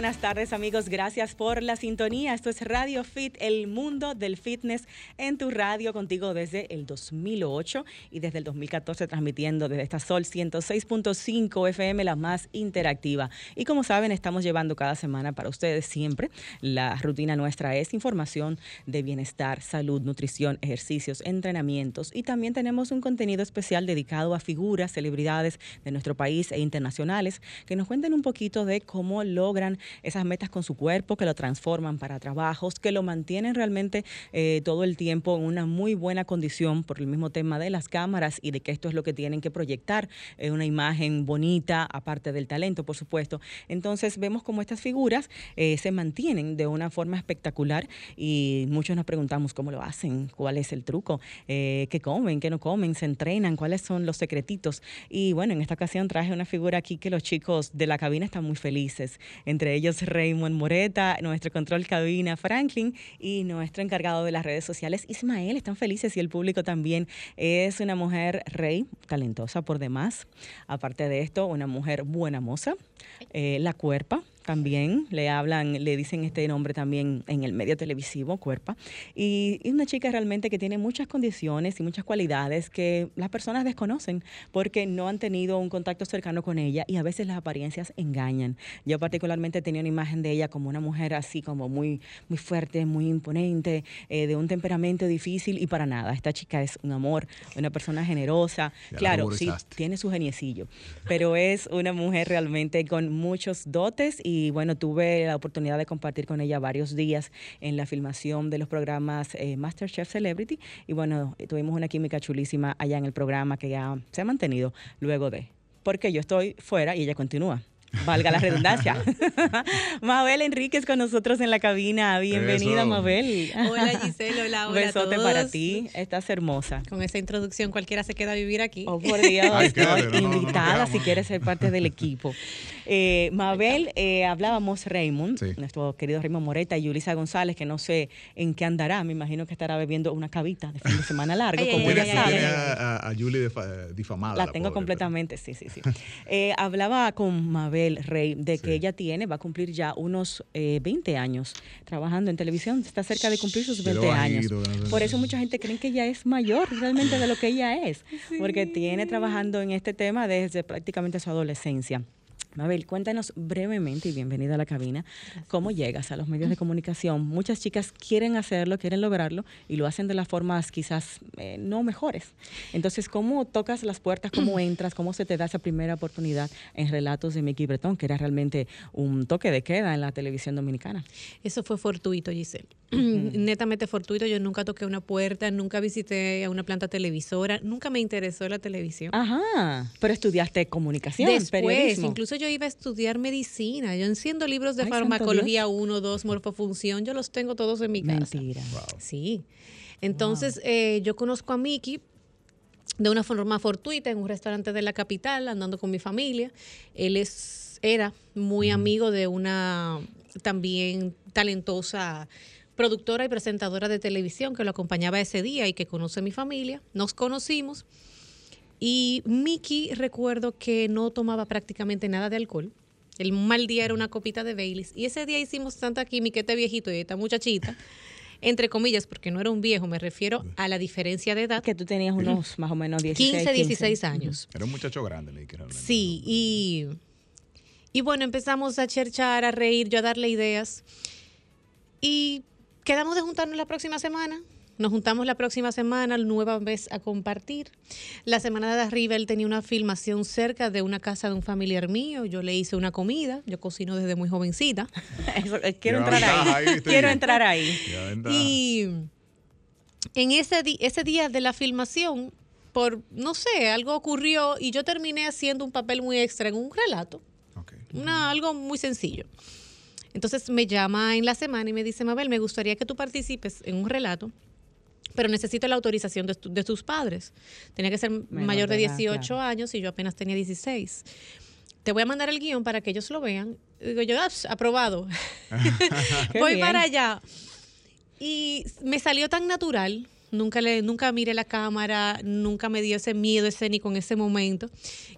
Buenas tardes amigos, gracias por la sintonía. Esto es Radio Fit, el mundo del fitness en tu radio contigo desde el 2008 y desde el 2014 transmitiendo desde esta Sol 106.5 FM, la más interactiva. Y como saben, estamos llevando cada semana para ustedes siempre. La rutina nuestra es información de bienestar, salud, nutrición, ejercicios, entrenamientos y también tenemos un contenido especial dedicado a figuras, celebridades de nuestro país e internacionales que nos cuenten un poquito de cómo logran esas metas con su cuerpo, que lo transforman para trabajos, que lo mantienen realmente eh, todo el tiempo en una muy buena condición por el mismo tema de las cámaras y de que esto es lo que tienen que proyectar, eh, una imagen bonita, aparte del talento, por supuesto. Entonces vemos cómo estas figuras eh, se mantienen de una forma espectacular y muchos nos preguntamos cómo lo hacen, cuál es el truco, qué comen, qué no comen, se entrenan, cuáles son los secretitos. Y bueno, en esta ocasión traje una figura aquí que los chicos de la cabina están muy felices entre ellos Raymond Moreta, nuestro control cabina Franklin y nuestro encargado de las redes sociales Ismael. Están felices y el público también. Es una mujer rey, talentosa por demás. Aparte de esto, una mujer buena moza, eh, la cuerpa. También le hablan, le dicen este nombre también en el medio televisivo, Cuerpa. Y, y una chica realmente que tiene muchas condiciones y muchas cualidades que las personas desconocen porque no han tenido un contacto cercano con ella y a veces las apariencias engañan. Yo particularmente tenía una imagen de ella como una mujer así como muy, muy fuerte, muy imponente, eh, de un temperamento difícil y para nada. Esta chica es un amor, una persona generosa. Ya la claro, sí, tiene su geniecillo, pero es una mujer realmente con muchos dotes y bueno, tuve la oportunidad de compartir con ella varios días en la filmación de los programas eh, MasterChef Celebrity y bueno, tuvimos una química chulísima allá en el programa que ya se ha mantenido luego de, porque yo estoy fuera y ella continúa. Valga la redundancia. Mabel Enríquez con nosotros en la cabina. Bienvenida, Eso. Mabel. Hola Giselle, hola, Un hola besote a todos. para ti. Estás hermosa. Con esa introducción cualquiera se queda a vivir aquí. Oh, por Dios, Ay, ¿no? quédate, no, no, no, invitada si quieres ser parte del equipo. Eh, Mabel, eh, hablábamos Raymond, Sí. nuestro querido Raymond Moreta y Yulisa González, que no sé en qué andará, me imagino que estará bebiendo una cabita de fin de semana largo, Ay, como ella sabe. a, a- a Julie defa- difamada. La tengo pobre, completamente, sí, sí, sí. Eh, hablaba con Mabel Rey de que Sí. ella tiene, va a cumplir ya unos eh, 20 años trabajando en televisión, está cerca de cumplir sus Pero 20 años. Por eso mucha gente cree que ella es mayor realmente de lo que ella es, porque tiene trabajando en este tema desde prácticamente su adolescencia. Mabel, cuéntanos brevemente y bienvenida a la cabina, cómo llegas a los medios de comunicación. Muchas chicas quieren hacerlo, quieren lograrlo y lo hacen de las formas quizás eh, no mejores. Entonces, ¿cómo tocas las puertas, cómo entras, cómo se te da esa primera oportunidad en relatos de Mickey Bretón, que era realmente un toque de queda en la televisión dominicana? Eso fue fortuito, Giselle. Netamente fortuito. Yo nunca toqué una puerta, nunca visité a una planta televisora, nunca me interesó la televisión. Ajá, pero estudiaste comunicación, Después, periodismo. incluso yo iba a estudiar medicina. Yo enciendo libros de Ay, farmacología 1, 2, morfofunción. Yo los tengo todos en mi casa. Mentira. Sí. Entonces, eh, yo conozco a Miki de una forma fortuita en un restaurante de la capital, andando con mi familia. Él es, era muy amigo de una también talentosa productora y presentadora de televisión que lo acompañaba ese día y que conoce a mi familia. Nos conocimos y Miki recuerdo que no tomaba prácticamente nada de alcohol. El mal día era una copita de Baileys. Y ese día hicimos tanta química, este viejito y esta muchachita, entre comillas, porque no era un viejo, me refiero a la diferencia de edad. Que tú tenías unos más o menos 16, 15, 16 años. Era un muchacho grande, Mickey, realmente. Sí, y, y bueno, empezamos a cherchar, a reír, yo a darle ideas. Y quedamos de juntarnos la próxima semana. Nos juntamos la próxima semana, nueva vez a compartir. La semana de arriba él tenía una filmación cerca de una casa de un familiar mío. Yo le hice una comida. Yo cocino desde muy jovencita. Eh, quiero entrar ahí. quiero entrar ahí. Y en ese, ese día de la filmación, por, no sé, algo ocurrió y yo terminé haciendo un papel muy extra en un relato. Una, algo muy sencillo. Entonces me llama en la semana y me dice, Mabel, me gustaría que tú participes en un relato pero necesito la autorización de, de tus padres. Tenía que ser mayor de de edad, 18 claro. años y yo apenas tenía 16. Te voy a mandar el guion para que ellos lo vean. Digo yo, "Ah, aprobado. Voy bien. para allá. Y me salió tan natural. Nunca, le, nunca miré la cámara, nunca me dio ese miedo escénico en ese momento,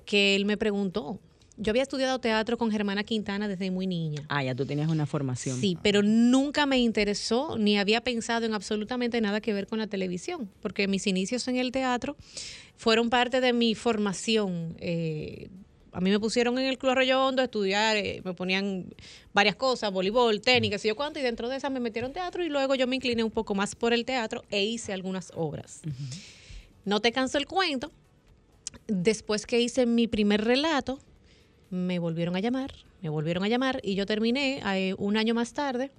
que él me preguntó. Yo había estudiado teatro con Germana Quintana desde muy niña. Ah, ya tú tenías una formación. Sí, pero nunca me interesó ni había pensado en absolutamente nada que ver con la televisión, porque mis inicios en el teatro fueron parte de mi formación. Eh, a mí me pusieron en el Club Arroyo Hondo a estudiar, eh, me ponían varias cosas, voleibol, tenis, qué sé yo cuánto, y dentro de esas me metieron teatro y luego yo me incliné un poco más por el teatro e hice algunas obras. No te canso el cuento. Después que hice mi primer relato, me volvieron a llamar, me volvieron a llamar y yo terminé eh, un año más tarde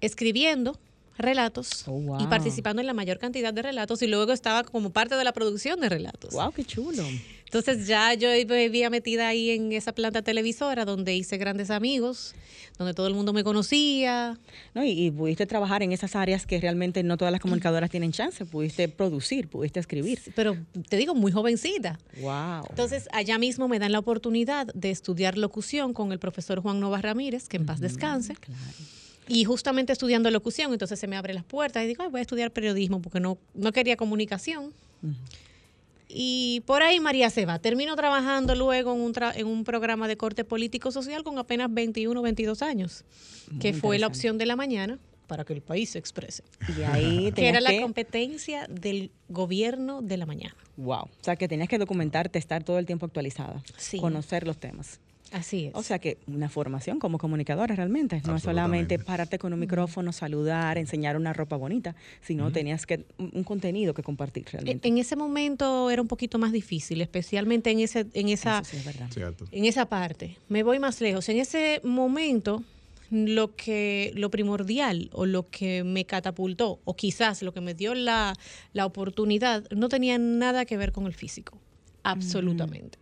escribiendo relatos Oh, wow. y participando en la mayor cantidad de relatos y luego estaba como parte de la producción de relatos. Wow, qué chulo. Entonces ya yo había metida ahí en esa planta televisora donde hice grandes amigos, donde todo el mundo me conocía. ¿No? Y, y pudiste trabajar en esas áreas que realmente no todas las comunicadoras tienen chance. Pudiste producir, pudiste escribir. Pero te digo, muy jovencita. Wow. Entonces, allá mismo me dan la oportunidad de estudiar locución con el profesor Juan Nova Ramírez, que en paz descanse. Y justamente estudiando locución, entonces se me abren las puertas y digo, "Ay, voy a estudiar periodismo porque no, no quería comunicación. Y por ahí María se va. Termino trabajando luego en un, tra- en un programa de corte político-social con apenas 21 o 22 años, que fue la opción de la mañana para que el país se exprese. Y ahí Que era la que, competencia del gobierno de la mañana. wow. O sea, que tenías que documentarte, estar todo el tiempo actualizada. Sí. Conocer los temas. Así es. O sea que una formación como comunicadora realmente. No es solamente pararte con un micrófono, saludar, enseñar una ropa bonita, sino tenías que un, un contenido que compartir En, realmente. en ese momento era un poquito más difícil, especialmente en ese, en esa, Eso sí es verdad. Cierto. en esa parte. Me voy más lejos. En ese momento, lo que, lo primordial o lo que me catapultó, o quizás lo que me dio la, la oportunidad, no tenía nada que ver con el físico. Absolutamente.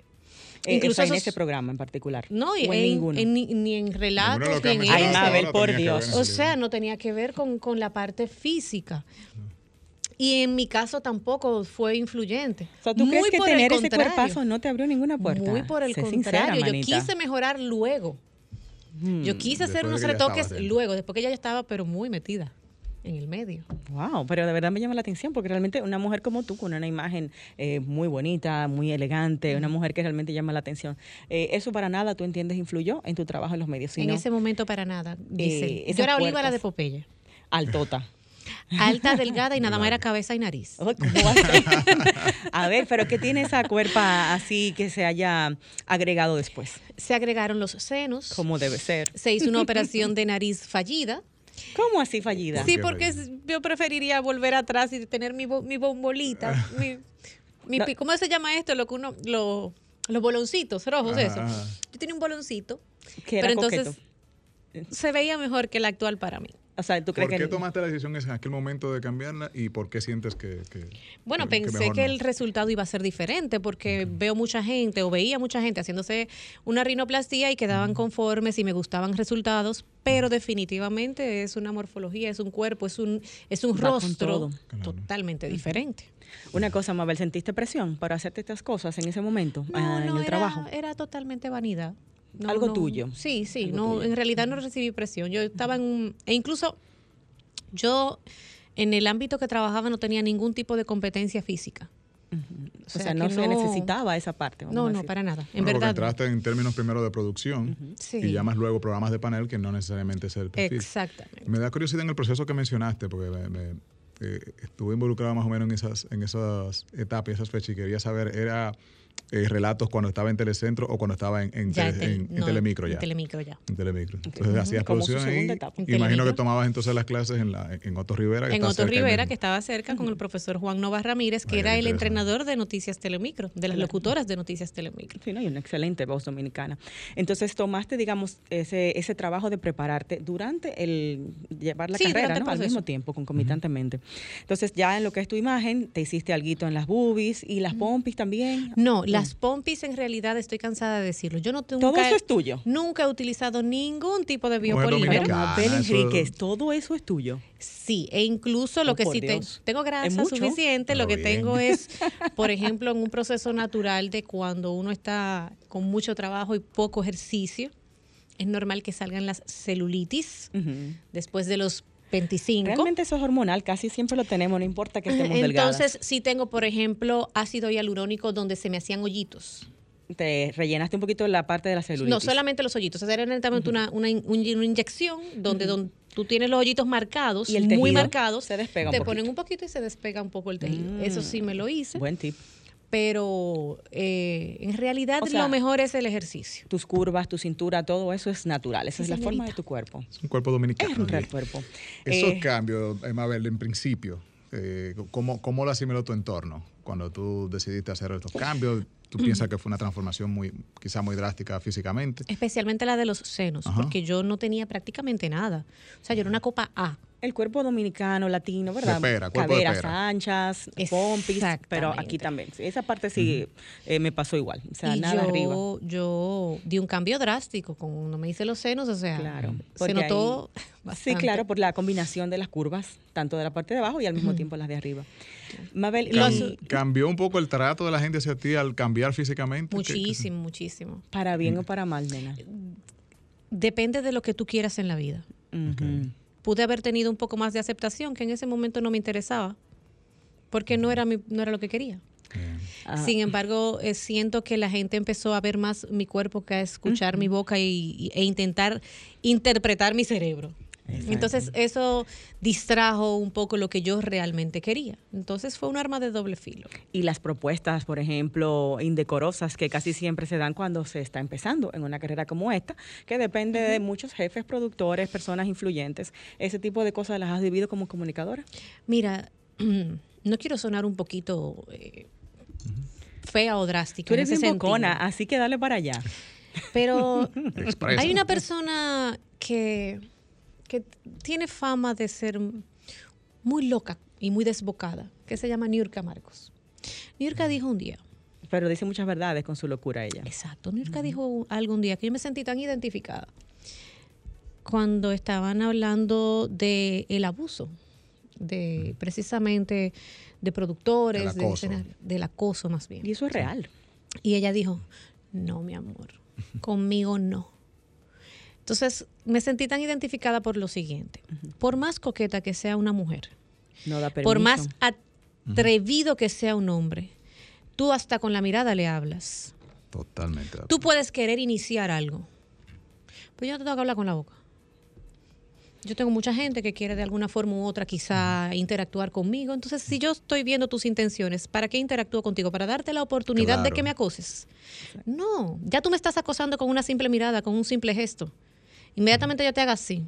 Eh, Incluso o sea, en ese programa en particular. No, y en, en- ninguno. en ni, ni en relatos, ni en Ay. Mabel, por Dios. O sea, no tenía que ver con, con la parte física. Y en mi caso tampoco fue influyente. o sea, ¿tú Muy crees que tener ese cuerpazo no te abrió ninguna puerta? Muy por el Sé sincera, contrario. yo quise mejorar luego. Yo quise hacer Después de unos que ya retoques luego, después que ya yo estaba, pero muy metida en el medio. Wow, pero de verdad me llama la atención porque realmente una mujer como tú, con una imagen eh, muy bonita, muy elegante, una mujer que realmente llama la atención, eh, eso para nada tú entiendes influyó en tu trabajo en los medios, en sino ese momento para nada. Eh, esas yo era Olívala puertas. de Popeye. altota. Alta, delgada y nada más era cabeza y nariz. A ver, pero ¿qué tiene esa cuerpa así que se haya agregado después? Se agregaron los senos. Como debe ser. Se hizo una operación de nariz fallida. ¿Cómo así fallida? Sí, porque yo preferiría volver atrás y tener mi, bo- mi bombolita. mi, mi No. pi- ¿Cómo se llama esto? Lo que uno, lo- los boloncitos rojos, eso. Yo tenía un boloncito, pero entonces coqueto. se veía mejor que el actual para mí. O sea, ¿tú crees ¿Por que qué tomaste la decisión en aquel momento de cambiarla y por qué sientes que... que- Bueno, que- que pensé mejor que no? el resultado iba a ser diferente porque veo mucha gente o veía mucha gente haciéndose una rinoplastía y quedaban conformes y me gustaban resultados, pero definitivamente es una morfología, es un cuerpo, es un, es un Va rostro. Claro. totalmente diferente. Una cosa, Mabel, ¿sentiste presión para hacerte estas cosas en ese momento, ah, en el era, trabajo? era totalmente vanidad. No, Algo no. tuyo. Sí, sí, Algo no, tuyo. en realidad no recibí presión. Yo estaba en un, e incluso yo en el ámbito que trabajaba no tenía ningún tipo de competencia física. O sea, no se necesitaba esa parte. vamos No, a no, para nada. En Bueno, porque verdad. entraste en términos primero de producción Sí. y llamas luego programas de panel que no necesariamente es el perfil. Exactamente. Me da curiosidad en el proceso que mencionaste, porque me, me- eh, estuve involucrado más o menos en esas, en esas etapas, esas fechas, y quería saber, ¿era eh, relatos cuando estaba en Telecentro o cuando estaba en, en, Ya tele- tel- en- Telemicro ya? En Telemicro ya. En Telemicro. Entonces hacías producción ahí. Imagino que tomabas entonces las clases en, la, en Otto Rivera. que En Otto Rivera, que estaba cerca con el profesor Juan Nova Ramírez, que Ay, era el entrenador de Noticias Telemicro, de las locutoras de Noticias Telemicro. Sí, ¿no? y una excelente voz dominicana. Entonces tomaste, digamos, ese, ese trabajo de prepararte durante el llevar la Sí, carrera. Al mismo tiempo, concomitantemente. Entonces ya en lo que es tu imagen, te hiciste alguito en las boobies y las pompis también. No, Las pompis en realidad estoy cansada de decirlo. Yo no tengo Todo eso es tuyo. Nunca he utilizado ningún tipo de biopolímero. Mabel eso- Enríquez, todo eso es tuyo. Sí, e incluso lo Oh, que sí tengo, tengo grasa suficiente, lo que bien. tengo es, por ejemplo, en un proceso natural de cuando uno está con mucho trabajo y poco ejercicio, es normal que salgan las celulitis después de los 25. Realmente eso es hormonal, casi siempre lo tenemos, no importa que estemos delgadas. Entonces, sí tengo, por ejemplo, ácido hialurónico donde se me hacían hoyitos. Te rellenaste un poquito la parte de la celulitis. No solamente los hoyitos, era netamente una, una, in- un- una inyección donde, donde tú tienes los hoyitos marcados, Y el muy marcados. se despega un Te poquito. ponen un poquito y se despega un poco el tejido. Mm. Eso sí me lo hice. Buen tip. Pero eh, en realidad O sea, lo mejor es el ejercicio. Tus curvas, tu cintura, todo eso es natural. Esa Sí, es la forma de tu cuerpo. Es un cuerpo dominicano. Es un bien. cuerpo. Esos Eh, cambios, eh, Mabel, en principio, eh, ¿cómo, ¿cómo lo asimiló tu entorno cuando tú decidiste hacer estos cambios? ¿Tú piensas que fue una transformación muy, quizá muy drástica físicamente? Especialmente la de los senos, Ajá. porque yo no tenía prácticamente nada. O sea, yo era una copa A. el cuerpo dominicano, latino, ¿verdad? De pera, de Caderas pera. anchas, pompis, pero aquí también. Esa parte sí eh, me pasó igual. O sea, y nada yo, arriba. yo di un cambio drástico cuando me hice los senos, o sea, Claro, se notó Sí, bastante. claro, por la combinación de las curvas, tanto de la parte de abajo y al mismo tiempo las de arriba. Mabel, Cam- los- ¿Cambió un poco el trato de la gente hacia ti al cambiar físicamente? ¿Qué- qué- Muchísimo, muchísimo. para bien o para mal, nena. Depende de lo que tú quieras en la vida. Pude haber tenido un poco más de aceptación, que en ese momento no me interesaba, porque no era, mi- no era lo que quería. Bien. Ah, Sin embargo, eh, siento que la gente empezó a ver más mi cuerpo que a escuchar mi boca y, y- e intentar interpretar mi cerebro. Entonces eso distrajo un poco lo que yo realmente quería. Entonces fue un arma de doble filo. y las propuestas, por ejemplo, indecorosas que casi siempre se dan cuando se está empezando en una carrera como esta, que depende de muchos jefes, productores, personas influyentes. Ese tipo de cosas las has vivido como comunicadora. Mira, no quiero sonar un poquito eh, fea o drástica. Tú eres en ese bien sentido. bocona, así que dale para allá. Pero hay una persona que, que tiene fama de ser muy loca y muy desbocada, que se llama Niurka Marcos. Niurka dijo un día, Pero dice muchas verdades con su locura ella. exacto, Niurka dijo algún día que yo me sentí tan identificada cuando estaban hablando de el abuso, de precisamente de productores, Del de acoso. escenario- del acoso más bien. Y eso es real. Y ella dijo, no, mi amor, conmigo no. Entonces me sentí tan identificada por lo siguiente. Por más coqueta que sea una mujer, No da permiso. por más atrevido que sea un hombre, tú hasta con la mirada le hablas. Totalmente. Tú puedes querer iniciar algo, pero yo no te tengo que hablar con la boca. Yo tengo mucha gente que quiere de alguna forma u otra quizá interactuar conmigo. Entonces, si yo estoy viendo tus intenciones, ¿para qué interactúo contigo? ¿Para darte la oportunidad de que me acoses? No, ya tú me estás acosando con una simple mirada, con un simple gesto. Inmediatamente yo te haga así,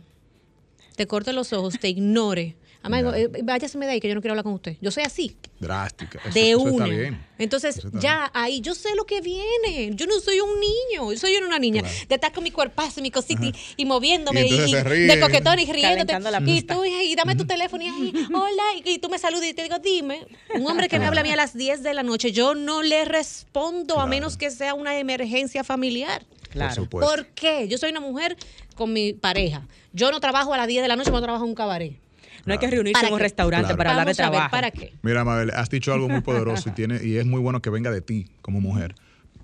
te corte los ojos, te ignore. Ya. digo, eh, váyase de ahí que yo no quiero hablar con usted. Yo soy así Drástica. Eso- de eso una. Está bien. Entonces, Eso está ya ahí yo sé lo que viene. Yo no soy un niño, yo soy una niña. Claro. De estar con mi cuerpazo, mi cosita y, y moviéndome Y y, y de coquetón y riéndote. La Y tú, y dame tu teléfono y ahí, hola, y, y tú me saludas y te digo, dime, un hombre que me habla a mí a las 10 de la noche, yo no le respondo a menos que sea una emergencia familiar. Claro. Por supuesto. ¿Por qué? Yo soy una mujer con mi pareja. Yo no trabajo a las 10 de la noche, yo trabajo en un cabaret. No hay que reunirse ¿Para en un qué? restaurante Claro. para hablar de ver, trabajo. ¿para qué? Mira, Mabel, has dicho algo muy poderoso y, tiene, y es muy bueno que venga de ti como mujer,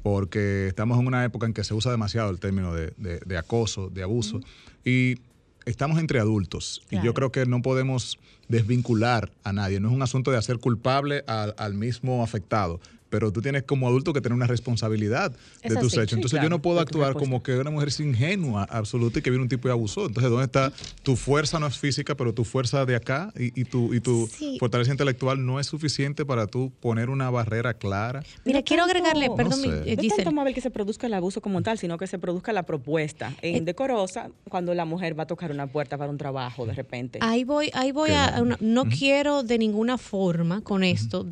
porque estamos en una época en que se usa demasiado el término de, de- de acoso, de abuso, y estamos entre adultos. Y yo creo que no podemos desvincular a nadie. No es un asunto de hacer culpable al, al mismo afectado. Pero tú tienes como adulto que tener una responsabilidad Es de tus hechos. Sí, Entonces claro, yo no puedo actuar como que una mujer es ingenua, absoluta, y que viene un tipo y abusó. Entonces, ¿dónde está tu fuerza? No es física, pero tu fuerza de acá y, y tu, y tu Sí. fortaleza intelectual no es suficiente para tú poner una barrera clara. Mira, No quiero tanto- agregarle, no perdón, sé. mi- eh, No tanto. Mabel, que se produzca el abuso como tal, sino que se produzca la propuesta Eh, indecorosa cuando la mujer va a tocar una puerta para un trabajo de repente. Ahí voy, ahí voy a. no. a una- no quiero de ninguna forma con esto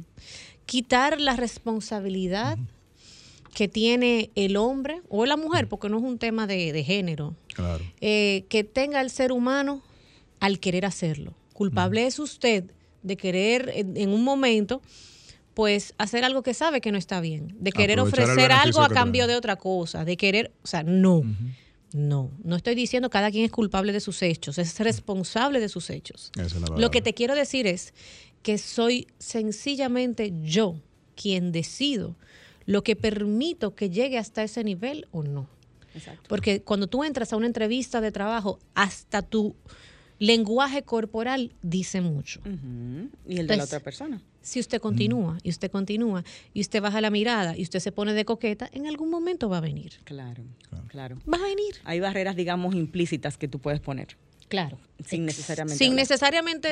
quitar la responsabilidad que tiene el hombre o la mujer, porque no es un tema de, de género, Claro. eh, que tenga el ser humano al querer hacerlo. Culpable es usted de querer en, en un momento pues hacer algo que sabe que no está bien, de querer Aprovechar ofrecer algo a cambio de otra cosa, de querer, o sea, no. No, no estoy diciendo cada quien es culpable de sus hechos, es responsable de sus hechos. Es Lo que te quiero decir es que soy sencillamente yo quien decido lo que permito que llegue hasta ese nivel o no. Exacto. Porque cuando tú entras a una entrevista de trabajo, hasta tu lenguaje corporal dice mucho. Y el de la otra persona. Si usted continúa y usted continúa y usted baja la mirada y usted se pone de coqueta, en algún momento va a venir. Claro, claro. Va a venir. Hay barreras, digamos, implícitas que tú puedes poner. Claro. Sin necesariamente Sin hablar. necesariamente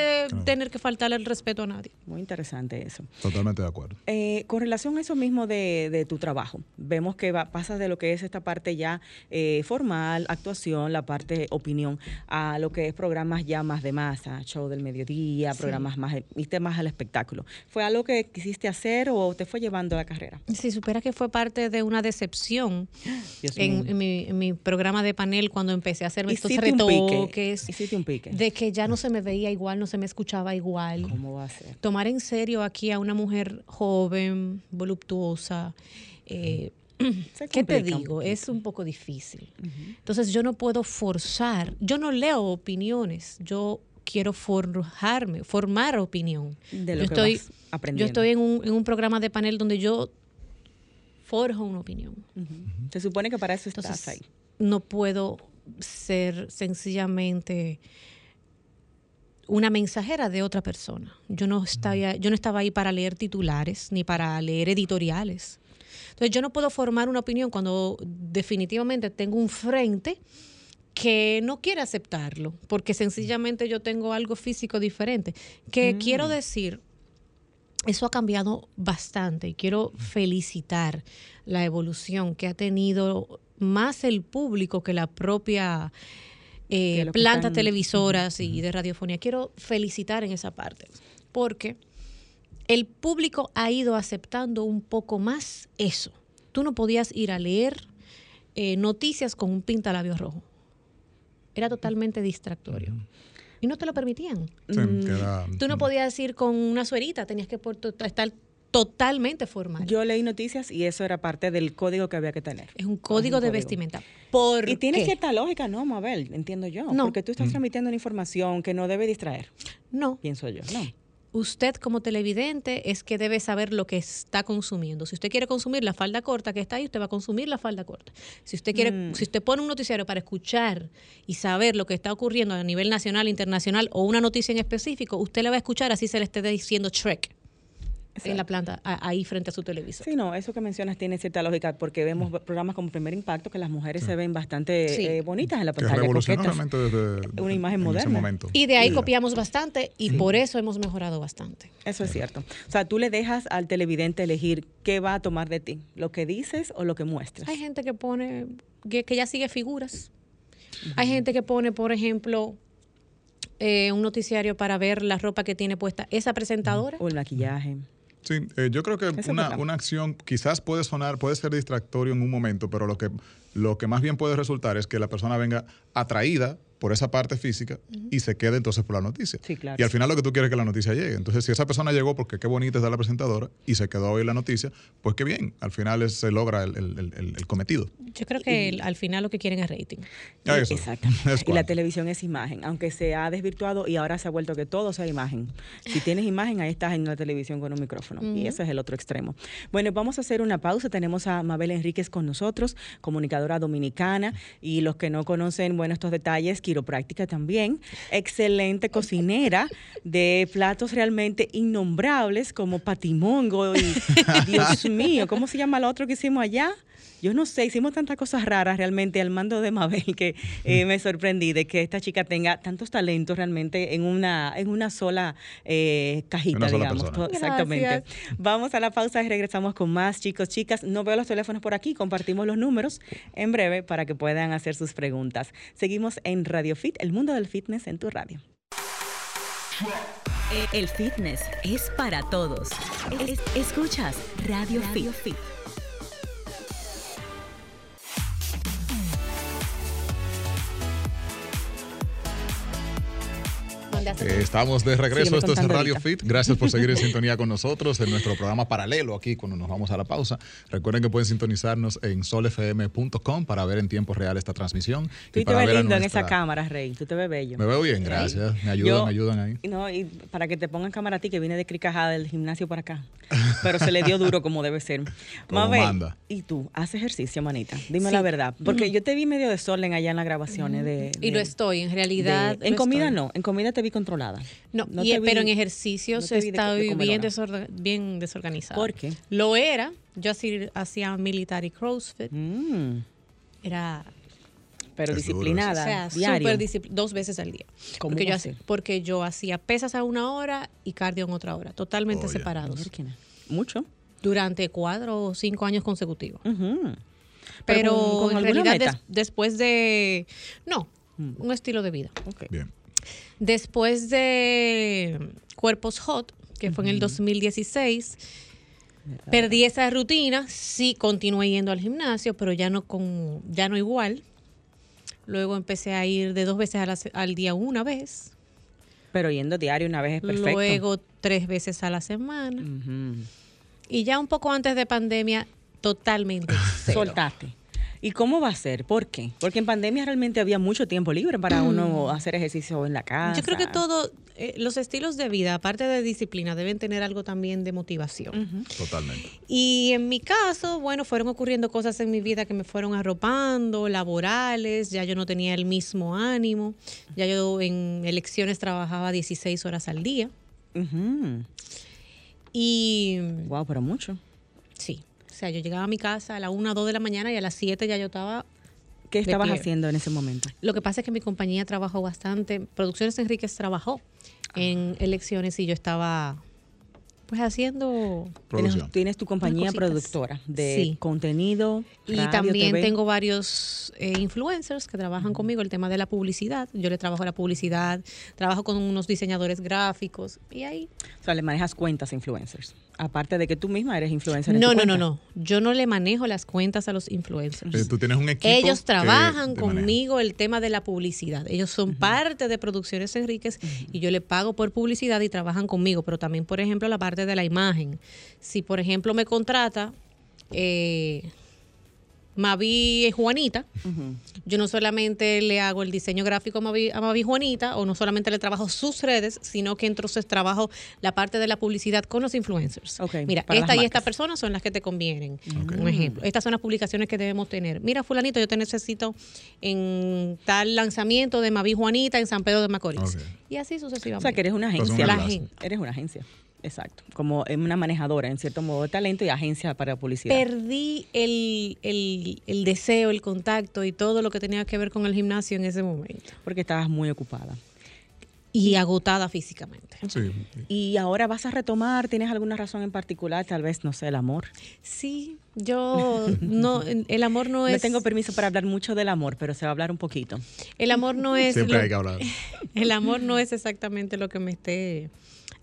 tener que faltarle el respeto a nadie. Muy interesante eso. Totalmente de acuerdo. Eh, con relación a eso mismo de, de tu trabajo, vemos que va, pasas de lo que es esta parte ya eh, formal, actuación, la parte opinión, a lo que es programas ya más de masa, show del mediodía, Sí. programas más, viste más al espectáculo. ¿Fue algo que quisiste hacer o te fue llevando a la carrera? Si supera que fue parte de una decepción en, mi, en mi programa de panel cuando empecé a hacerme estos Hiciste hiciste un pique. de que ya no se me veía igual, no se me escuchaba igual. ¿Cómo va a ser? Tomar en serio aquí a una mujer joven, voluptuosa, eh, ¿qué te digo? Es un poco difícil. Entonces yo no puedo forzar, yo no leo opiniones, yo quiero forjarme, formar opinión. De lo yo que estoy, vas aprendiendo. Yo estoy en un, en un programa de panel donde yo forjo una opinión. Se supone que para eso estás Entonces, ahí. no puedo ser sencillamente una mensajera de otra persona. Yo no, estaba, yo no estaba ahí para leer titulares ni para leer editoriales. Entonces yo no puedo formar una opinión cuando definitivamente tengo un frente que no quiere aceptarlo, porque sencillamente yo tengo algo físico diferente. Que quiero decir, eso ha cambiado bastante y quiero felicitar la evolución que ha tenido más el público que la propia eh, plantas están- televisoras y de radiofonía. Quiero felicitar en esa parte, porque el público ha ido aceptando un poco más eso. Tú no podías ir a leer eh, noticias con un pintalabio rojo. Era totalmente distractorio. Y no te lo permitían. Sí, era- Tú no podías ir con una suerita, tenías que estar totalmente formal. Yo leí noticias y eso era parte del código que había que tener. es un código de código. vestimenta. ¿Por Y tiene qué? cierta lógica, ¿no, Mabel? Entiendo yo. No. Porque tú estás transmitiendo una información que no debe distraer, No, pienso yo. No. usted como televidente es que debe saber lo que está consumiendo. Si usted quiere consumir la falda corta que está ahí, usted va a consumir la falda corta. Si usted quiere, Mm. si usted pone un noticiario para escuchar y saber lo que está ocurriendo a nivel nacional, internacional o una noticia en específico, usted la va a escuchar así se le esté diciendo En la planta, a- ahí frente a su televisor. Sí, no, eso que mencionas tiene cierta lógica porque vemos programas como Primer Impacto que las mujeres se ven bastante Sí. eh, bonitas en la que pantalla. revolucionó coquetas. realmente desde Una imagen en ese moderna. momento. Y de ahí Sí. copiamos bastante y por eso hemos mejorado bastante. Eso es cierto. O sea, tú le dejas al televidente elegir qué va a tomar de ti, lo que dices o lo que muestras. Hay gente que pone, que, que ya sigue figuras. Hay gente que pone, por ejemplo, eh, un noticiario para ver la ropa que tiene puesta esa presentadora. O el maquillaje. Sí, eh, yo creo que una, una acción quizás puede sonar, puede ser distractorio en un momento, pero lo que, lo que más bien puede resultar es que la persona venga atraída por esa parte física y se quede entonces por la noticia. Sí, claro. Y al final lo que tú quieres es que la noticia llegue. Entonces, si esa persona llegó porque qué bonita está la presentadora y se quedó a oír la noticia, pues qué bien, al final es- se logra el, el- el- el cometido. Yo creo que el- al final lo que quieren es rating. Ya Y- eso. Exactamente. Es y la televisión es imagen, aunque se ha desvirtuado y ahora se ha vuelto que todo sea imagen. Si tienes imagen, ahí estás en la televisión con un micrófono. Y ese es el otro extremo. Bueno, vamos a hacer una pausa. Tenemos a Mabel Enríquez con nosotros, comunicadora dominicana. Y los que no conocen, bueno, estos detalles, quiropráctica también. Excelente cocinera de platos realmente innombrables como patimongo y, Dios mío, ¿cómo se llama el otro que hicimos allá? Yo no sé, hicimos tantas cosas raras realmente al mando de Mabel que eh, me sorprendí de que esta chica tenga tantos talentos realmente en una, en una sola eh, cajita, Una sola digamos. Exactamente. Vamos a la pausa y regresamos con más, chicos, chicas. No veo los teléfonos por aquí, compartimos los números en breve para que puedan hacer sus preguntas. Seguimos en Radio Fit, el mundo del fitness en tu radio. El fitness es para todos. Es- escuchas Radio, Fit. mandé Eh, estamos de regreso, Sígueme esto es Radio ahorita. Fit. Gracias por seguir en sintonía con nosotros en nuestro programa paralelo aquí cuando nos vamos a la pausa. Recuerden que pueden sintonizarnos en solfm.com para ver en tiempo real esta transmisión. Tú y te para ves lindo en nuestra- esa cámara, Rey. Tú te ves bello. Me veo bien, gracias. Me ayudan, Yo- me ayudan ahí. No, y para que te pongan cámara a ti, que viene de Cricajada del gimnasio para acá. Pero se le dio duro como debe ser. Mabel, manda. ¿y tú? ¿Haces ejercicio, manita? Dime Sí. la verdad. Porque yo te vi medio desorden allá en las grabaciones de... Y lo de- estoy, en de- realidad. en lo comida estoy. no, en comida te vi controlada. No, No y- te vi- pero en no de- de estoy comer bien, ahora. desorga- bien desorganizada. ¿Por qué? Lo era. Yo hacía militar y CrossFit. Mm, Era pero Es duro disciplinada, o sea, diario. súper discipl- dos veces al día. ¿Cómo Porque yo, hacía- porque yo hacía pesas a una hora y cardio en otra hora, totalmente Oh, separados, Mucho. durante cuatro o cinco años consecutivos. Pero, con- con en alguna realidad des- después de... No, Mm. un estilo de vida. Bien. Después de Cuerpos Hot, que fue en el 2016, perdí esa rutina, sí continué yendo al gimnasio, pero ya no con ya no igual. Luego empecé a ir de dos veces a la se- al día una vez, Pero yendo diario una vez es perfecto. luego tres veces a la semana y ya un poco antes de pandemia totalmente cero. Soltaste. ¿Y cómo va a ser? ¿Por qué? Porque en pandemia realmente había mucho tiempo libre para uno hacer ejercicio en la casa. Yo creo que todo, eh, los estilos de vida, aparte de disciplina, deben tener algo también de motivación. Totalmente. Y en mi caso, bueno, fueron ocurriendo cosas en mi vida que me fueron arropando, laborales, ya yo no tenía el mismo ánimo, ya yo en elecciones trabajaba 16 horas al día y Wow, pero mucho. sí, o sea, yo llegaba a mi casa a las 1 o 2 de la mañana y a las 7 ya yo estaba... ¿Qué estabas haciendo en ese momento? Lo que pasa es que mi compañía trabajó bastante, Producciones Enríquez trabajó en elecciones y yo estaba pues haciendo... Tienes, tienes tu compañía productora de Sí. contenido. Y radio, también TV. tengo varios eh, influencers que trabajan conmigo el tema de la publicidad. Yo le trabajo la publicidad, trabajo con unos diseñadores gráficos y ahí. O sea, le manejas cuentas a influencers. Aparte de que tú misma eres influencer. en No, tu no, no, cuenta. no. Yo no le manejo las cuentas a los influencers. Tú tienes un equipo. Ellos que trabajan maneja. conmigo el tema de la publicidad. Ellos son parte de Producciones Enríquez y yo le pago por publicidad y trabajan conmigo, pero también, por ejemplo, la parte de la imagen. Si, por ejemplo, me contrata eh, Mavi Juanita, yo no solamente le hago el diseño gráfico a Mavi, a Mavi Juanita o no solamente le trabajo sus redes, sino que entonces trabajo la parte de la publicidad con los influencers. Ok, Mira, esta y esta persona son las que te convienen. Un ejemplo. Estas son las publicaciones que debemos tener. Mira, fulanito, yo te necesito en tal lanzamiento de Mavi Juanita en San Pedro de Macorís. Y así O sucesivamente. sea, que eres una Entonces, agencia. La gen- Eres una agencia. Exacto. Como una manejadora, en cierto modo, de talento y agencia para publicidad. Perdí el, el- el deseo, el contacto y todo lo que tenía que ver con el gimnasio en ese momento. porque estabas muy ocupada. Y agotada físicamente. Sí. Y ahora vas a retomar, ¿tienes alguna razón en particular? Tal vez, no sé, el amor. Sí, yo no, el amor no No, es. tengo permiso para hablar mucho del amor, pero se va a hablar un poquito. El amor no es. Siempre lo- hay que hablar. el amor no es exactamente lo que me esté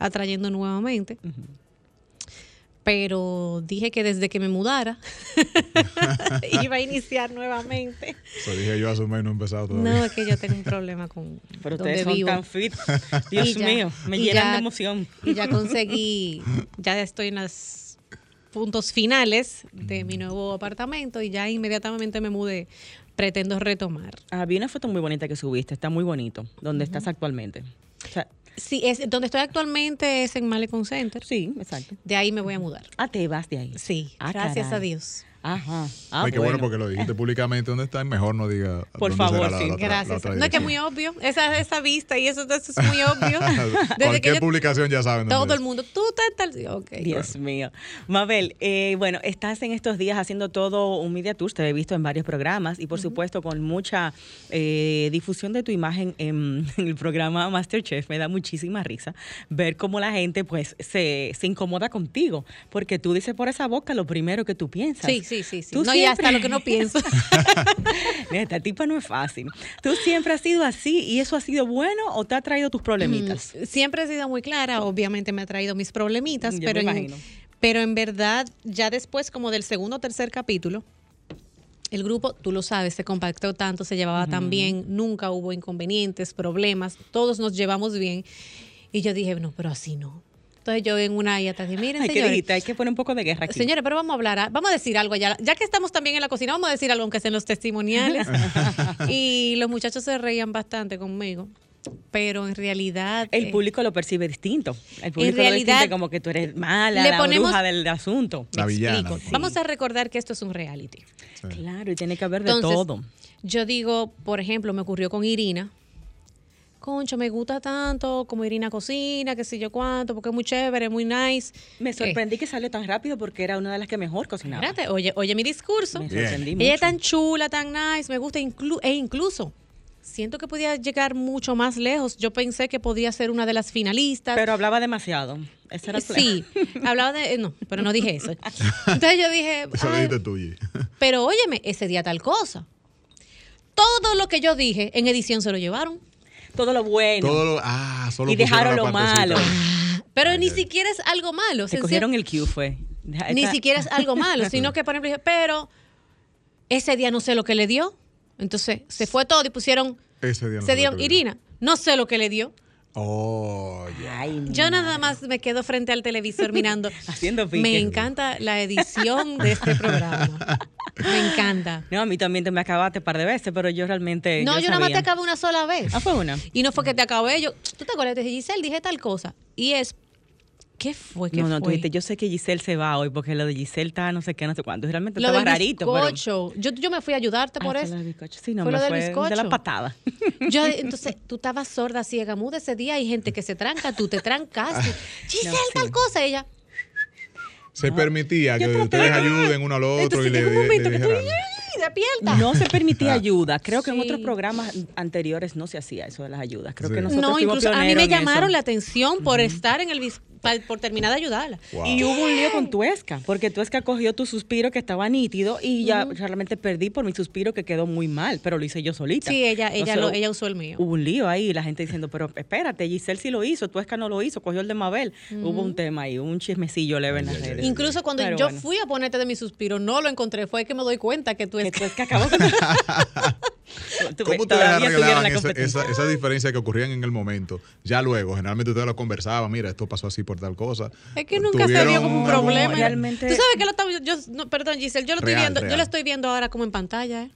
atrayendo nuevamente. Pero dije que desde que me mudara iba a iniciar nuevamente. Eso dije yo hace un mes y no he empezado todavía. No, es que yo tengo un problema con Pero donde ustedes son vivo. tan fit. Dios ya- mío, me llenan ya- de emoción. Y ya conseguí, ya estoy en los puntos finales de mi nuevo apartamento y ya inmediatamente me mudé. Pretendo retomar. Había una foto muy bonita que subiste, está muy bonito, donde estás actualmente. O sea, Sí, es, donde estoy actualmente es en Malecon Center. sí, exacto. De ahí me voy a mudar. Ah, te vas de ahí. Sí, Ah, gracias caray. a Dios. Ajá. Ah, Ay, qué bueno. porque lo dijiste públicamente dónde está, mejor no diga. Por favor, la- sí. la otra- la Gracias. otra no es que es muy obvio. Esa, esa vista y eso, eso es muy obvio. Desde que Cualquier yo- publicación ya saben todo es. el mundo, tú estás tal. Ok. Dios mío. Mabel, eh, bueno, estás en estos días haciendo todo un media tour, te he visto en varios programas y por supuesto con mucha eh, difusión de tu imagen en, en el programa Masterchef. Me da muchísima risa ver cómo la gente pues se, se incomoda contigo, porque tú dices por esa boca lo primero que tú piensas. Sí, sí, sí. sí. Tú No, y hasta lo que no pienso. Esta tipa no es fácil. ¿Tú siempre has sido así y eso ha sido bueno o te ha traído tus problemitas? Mm, Siempre he sido muy clara, obviamente me ha traído mis problemitas, Yo pero, me en, pero en verdad ya después como del segundo o tercer capítulo, El grupo, tú lo sabes, se compactó tanto, se llevaba tan bien, nunca hubo inconvenientes, problemas, todos nos llevamos bien. Y yo dije, no, pero así no. Entonces yo en una y hasta dije, miren, Hay que, dijiste, hay que poner un poco de guerra aquí. Señores, pero vamos a hablar, ah, vamos a decir algo ya. Ya que estamos también en la cocina, vamos a decir algo, aunque sea en los testimoniales. y los muchachos se reían bastante conmigo. Pero en realidad. el eh, público lo percibe distinto. El público lo realidad, distingue como que tú eres mala, le la ponemos- bruja del asunto. La villana. Vamos a recordar que esto es un reality. Sí. Claro, y tiene que haber de Entonces, todo. Yo digo, por ejemplo, me ocurrió con Irina. Concho, me gusta tanto como Irina cocina, qué sé yo cuánto, porque es muy chévere, muy nice. Me Eh, sorprendí que salió tan rápido porque era una de las que mejor cocinaba. espérate, oye, oye mi discurso. Me Ella es tan chula, tan nice, me gusta, inclu- e incluso siento que podía llegar mucho más lejos. Yo pensé que podía ser una de las finalistas. Pero hablaba demasiado. Ese era el sí, hablaba de. eh, No, pero no dije eso. Entonces yo dije. Eso lo "Ay, dijiste tú, G. pero óyeme, ese día tal cosa. Todo lo que yo dije en edición se lo llevaron. Todo lo bueno. Todo lo, ah, solo Y dejaron lo malo. Pero ni siquiera es algo malo. Se cogieron el cue, fue. Ni siquiera es algo malo, sino que, por ejemplo, dije, pero ese día no sé lo que le dio. Entonces se fue todo y pusieron. Ese día no se dieron. Irina, no sé lo que le dio. Oh. Ay, Yo nada más me quedo frente al televisor mirando. Haciendo pique. Me encanta la edición de este programa. Me encanta. No, a mí también te me acabaste un par de veces, pero yo realmente. No, yo, nada más te acabé una sola vez. Ah, fue una. Y no fue que te acabé yo. ¿Tú te acuerdas? Te dije, Giselle, dije tal cosa. Y es. ¿Qué fue? ¿Qué No, no, tú fue? dijiste, yo sé que Giselle se va hoy porque lo de Giselle está no sé qué, no sé cuándo. Realmente Lo estaba del rarito. pero- bizcocho. Yo, yo me fui a ayudarte Ah, por eso. lo del bizcocho. Sí, no, Fue me lo del fue de bizcocho. la patada. Yo, entonces, tú estabas sorda, ciega, muda ese día. Hay gente que se tranca, tú te trancaste. Giselle, No, sí. tal cosa. Ella. Se permitía que ustedes de- ayuden uno al otro Entonces y le, un le- momento le que tú-. No se permitía Ah. ayuda. Creo que en otros programas anteriores no se hacía eso de las ayudas. Creo Sí. que nosotros No, incluso a mí me llamaron la atención por estar en el pa- por terminar de ayudarla. Wow. Y hubo un lío con Tuesca, porque Tuesca cogió tu suspiro que estaba nítido y ya realmente perdí por mi suspiro que quedó muy mal, pero lo hice yo solita. Sí, ella, ella, Entonces, lo, ella usó el mío. Hubo un lío ahí, la gente diciendo, pero espérate, Giselle sí lo hizo, Tuesca no lo hizo, cogió el de Mabel. Hubo un tema ahí, un chismecillo leve en las redes. Incluso cuando Pero yo bueno. fui a ponerte de mi suspiro, no lo encontré. Fue que me doy cuenta que tú Que es Tuesca acabó con... ¿Cómo ustedes arreglaban la esa, esa, esa diferencia que ocurrían en el momento? Ya luego, generalmente ustedes lo conversaban, mira, esto pasó así por tal cosa. Es que nunca se vio ¿Tuvieron como un problema. realmente- Tú sabes que lo estaba, yo, no, perdón, Giselle, yo lo estoy Real, viendo, yo lo estoy viendo ahora como en pantalla, ¿eh?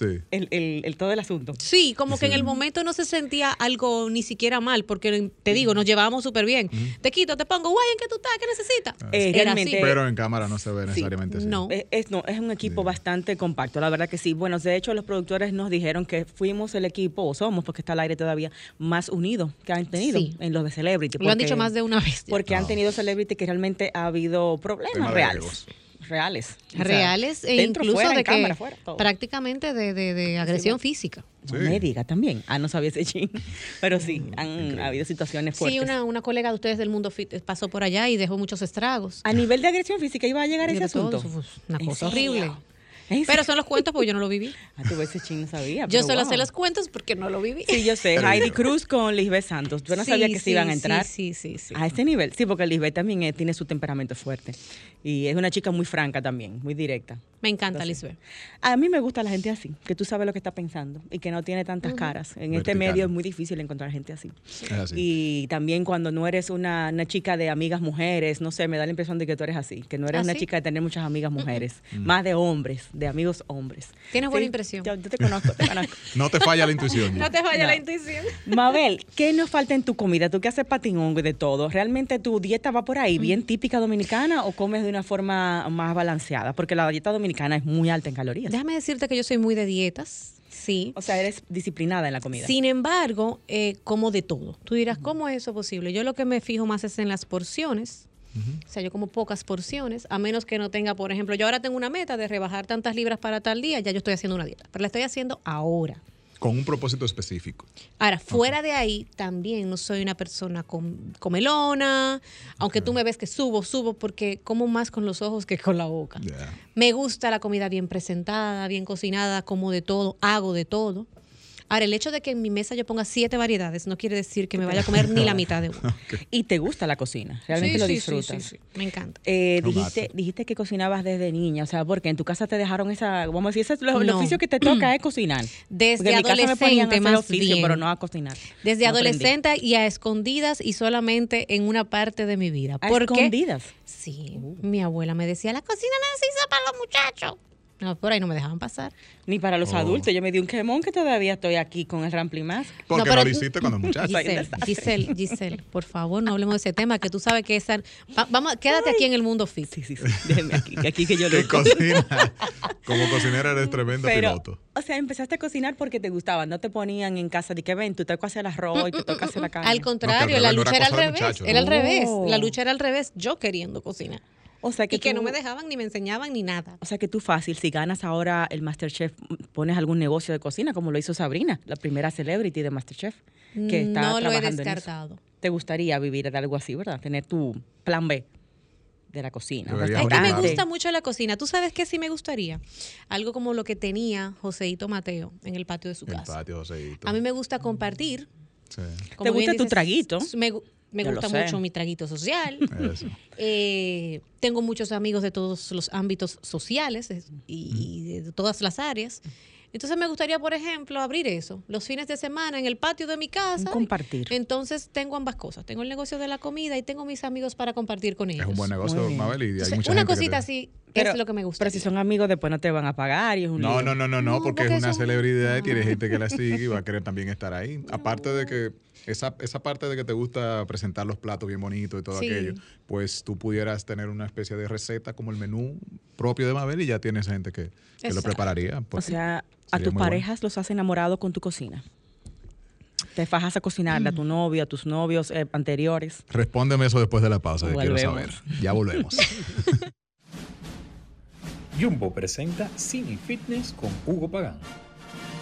Sí. El, el- el todo el asunto. Sí, como que en Sí. el momento no se sentía algo ni siquiera mal, porque te digo, nos llevábamos súper bien. Te quito, te pongo, guay, ¿en qué tú estás? ¿Qué necesitas? Eh, Era realmente- así. Pero en cámara no se ve necesariamente así. no. Es, es- no, es un equipo Sí. bastante compacto, la verdad que sí. Bueno, de hecho los productores nos dijeron que fuimos el equipo, o somos, porque está al aire todavía, más unido que han tenido Sí. en los de Celebrity. Lo han dicho más de una vez. Porque han tenido Celebrity que realmente ha habido problemas de reales. Reales. O sea, Reales e dentro, incluso fuera, de en que cámara, fuera, todo. prácticamente de, de- de agresión física. No Sí. me diga también. Ah, no sabía ese chin. Pero sí, han Increíble. habido situaciones fuertes. Sí, una, una colega de ustedes del mundo fit pasó por allá y dejó muchos estragos. A nivel de agresión física iba a llegar ese De todo, asunto. una ¿En cosa horrible. ¿En Pero son los cuentos porque yo no lo viví. Ah, tú ese chin no sabía. Yo solo sé wow. los cuentos porque no lo viví. Sí, yo sé. Heidi Cruz con Lisbeth Santos. Yo no Sí, sabía que se iban a sí, entrar. Sí, sí, sí. A este nivel, sí, porque Lisbeth también eh, tiene su temperamento fuerte. Y es una chica muy franca también, muy directa. Me encanta, Lisbeth. A mí me gusta la gente así, que tú sabes lo que está pensando y que no tiene tantas caras. En este medio es muy difícil encontrar gente así. Así. Y también cuando no eres una, una chica de amigas mujeres, no sé, me da la impresión de que tú eres así, que no eres ¿Ah, una sí? chica de tener muchas amigas mujeres, más de hombres, de amigos hombres. Tienes buena impresión. Yo, yo te conozco, te conozco. No te falla la intuición. No te No. la intuición. Mabel, ¿qué nos falta en tu comida? Tú que haces patinongo y de todo. ¿Realmente tu dieta va por ahí, bien típica dominicana, o comes de una forma más balanceada? Porque la dieta dominicana es muy alta en calorías. Déjame decirte que yo soy muy de dietas. Sí. O sea, eres disciplinada en la comida. Sin embargo, eh, como de todo. Tú dirás, ¿cómo es eso posible? Yo lo que me fijo más es en las porciones. O sea, yo como pocas porciones, a menos que no tenga, por ejemplo, yo ahora tengo una meta de rebajar tantas libras para tal día, ya yo estoy haciendo una dieta, pero la estoy haciendo ahora. Con un propósito específico. Ahora, fuera de ahí, también no soy una persona com- comelona, aunque tú me ves que subo, subo porque como más con los ojos que con la boca. Me gusta la comida bien presentada, bien cocinada, como de todo, hago de todo. Ahora, el hecho de que en mi mesa yo ponga siete variedades no quiere decir que me vaya a comer ni la mitad de una. Y te gusta la cocina, realmente Sí, lo disfrutas. sí, sí. Me encanta. Eh, dijiste, dijiste que cocinabas desde niña, o sea, porque en tu casa te dejaron esa, vamos a decir, ese es lo, el oficio que te toca es cocinar. Desde Porque en mi casa me ponían a adolescente, hacer más oficio, bien. pero no a cocinar. Desde No aprendí. adolescente y a escondidas y solamente en una parte de mi vida. A escondidas. Sí, mi abuela me decía, la cocina no se hizo para los muchachos. No, por ahí no me dejaban pasar. Ni para los Oh. adultos. Yo me di un quemón que todavía estoy aquí con el Rampli más. Porque No, lo hiciste cuando muchacho. Ay, Giselle. Giselle, Giselle, por favor, no hablemos de ese tema, que tú sabes que esa... va- vamos, quédate aquí en el mundo fit. Sí, sí, sí. Déjeme aquí, que aquí que yo lo cocina. Como cocinera eres tremenda Pero, piloto. o sea, empezaste a cocinar porque te gustaba. No te ponían en casa de que ven, tú te tocas el arroz y te toca hacer la carne. Al contrario, la lucha era era al revés. Era al revés. Oh. La lucha era al revés, yo queriendo cocinar. O sea, que y que no me dejaban ni me enseñaban ni nada. O sea que tú fácil, si ganas ahora el Masterchef, pones algún negocio de cocina, como lo hizo Sabrina, la primera celebrity de Masterchef, que está no lo he trabajando en eso. descartado. Te gustaría vivir de algo así, ¿verdad? Tener tu plan B de la cocina. Es que me gusta mucho la cocina. ¿Tú sabes qué sí me gustaría? Algo como lo que tenía Joseito Mateo en el patio de su El casa. patio, Joseito. A mí me gusta compartir. Sí, como ¿Te gusta tu traguito? Me, me Yo gusta mucho mi traguito social. eso. Eh, tengo muchos amigos de todos los ámbitos sociales es- y, y de todas las áreas. Entonces me gustaría, por ejemplo, abrir eso los fines de semana en el patio de mi casa. Compartir. Entonces tengo ambas cosas. Tengo el negocio de la comida y tengo mis amigos para compartir con ellos. Es un buen negocio. Mabel, y hay Entonces, mucha una gente que cosita te- así Pero- es lo que me gusta. Pero si son amigos, después no te van a pagar y es un No, lío. no, no, no, no, No, porque, porque es una eso- celebridad y tiene gente que la sigue y va a querer también estar ahí. Aparte de que esa, esa parte de que te gusta presentar los platos bien bonitos y todo Sí. aquello, pues tú pudieras tener una especie de receta como el menú propio de Mabel y ya tienes gente que, que lo prepararía. O pues, sea, a tus bueno. parejas los has enamorado con tu cocina. Te fajas a cocinarle a tu novio, a tus novios eh, anteriores. Respóndeme eso después de la pausa, que quiero saber. Ya volvemos. Jumbo presenta Cine Fitness con Hugo Pagán.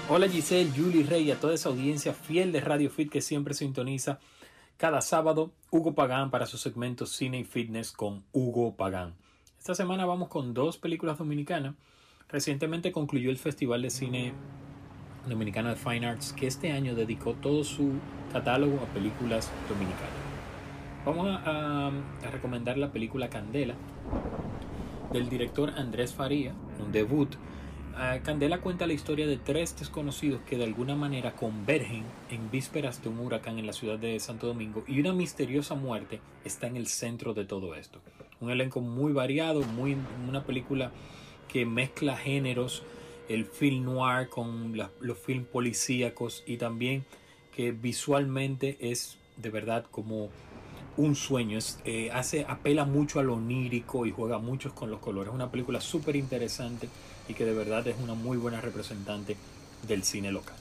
Hola Giselle, Julie Rey a toda esa audiencia fiel de Radio Fit que siempre sintoniza cada sábado Hugo Pagán para su segmento Cine y Fitness con Hugo Pagán. Esta semana vamos con dos películas dominicanas. Recientemente concluyó el Festival de Cine Dominicano de Fine Arts que este año dedicó todo su catálogo a películas dominicanas. Vamos a, a- a recomendar la película Candela del director Andrés Faría, un debut. Ah, Candela cuenta la historia de tres desconocidos que de alguna manera convergen en vísperas de un huracán en la ciudad de Santo Domingo y una misteriosa muerte está en el centro de todo esto. Un elenco muy variado, muy, una película que mezcla géneros, el film noir con los film policíacos y también que visualmente es de verdad como un sueño. Eh, hace, apela mucho a lo onírico y juega mucho con los colores. Es una película súper interesante y que de verdad es una muy buena representante del cine local.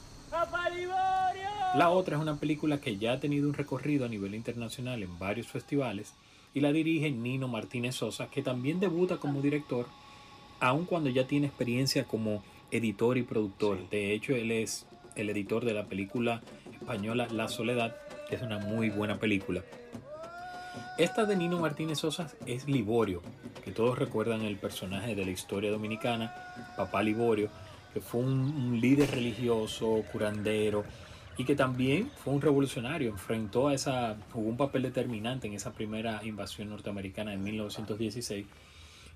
La otra es una película que ya ha tenido un recorrido a nivel internacional en varios festivales y la dirige Nino Martínez Sosa, que también debuta como director, aun cuando ya tiene experiencia como editor y productor. De hecho, él es el editor de la película española La Soledad, que es una muy buena película. Esta de Nino Martínez Sosa es Liborio, que todos recuerdan el personaje de la historia dominicana, Papá Liborio, que fue un, un líder religioso, curandero, y que también fue un revolucionario, enfrentó a esa, jugó un papel determinante en esa primera invasión norteamericana en 1916,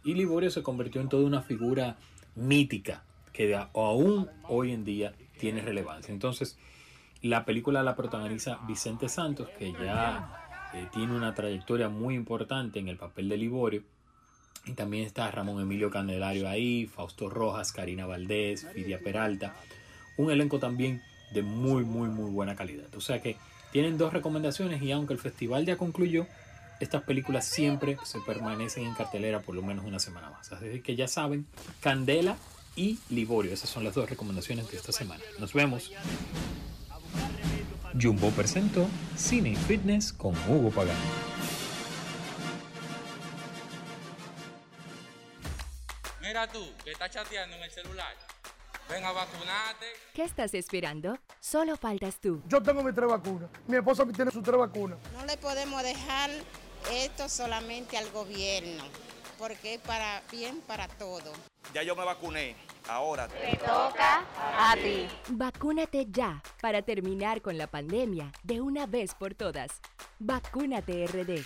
y Liborio se convirtió en toda una figura mítica que aún hoy en día tiene relevancia. Entonces, la película la protagoniza Vicente Santos, que ya eh, tiene una trayectoria muy importante en el papel de Liborio. Y también está Ramón Emilio Candelario ahí, Fausto Rojas, Karina Valdés, Fidia Peralta. Un elenco también de muy, muy, muy buena calidad. O sea que tienen dos recomendaciones y aunque el festival ya concluyó, estas películas siempre se permanecen en cartelera por lo menos una semana más. Así que ya saben, Candela y Liborio. Esas son las dos recomendaciones de esta semana. Nos vemos. Jumbo presentó Cine Fitness con Hugo Pagán. Tú, que estás chateando en el celular. Ven a vacunarte. ¿Qué estás esperando? Solo faltas tú. Yo tengo mis tres vacunas. Mi esposa tiene sus tres vacunas. No le podemos dejar esto solamente al gobierno, porque es para bien para todo. Ya yo me vacuné. ahora Te toca a ti. Vacúnate ya para terminar con la pandemia de una vez por todas. Vacúnate RD.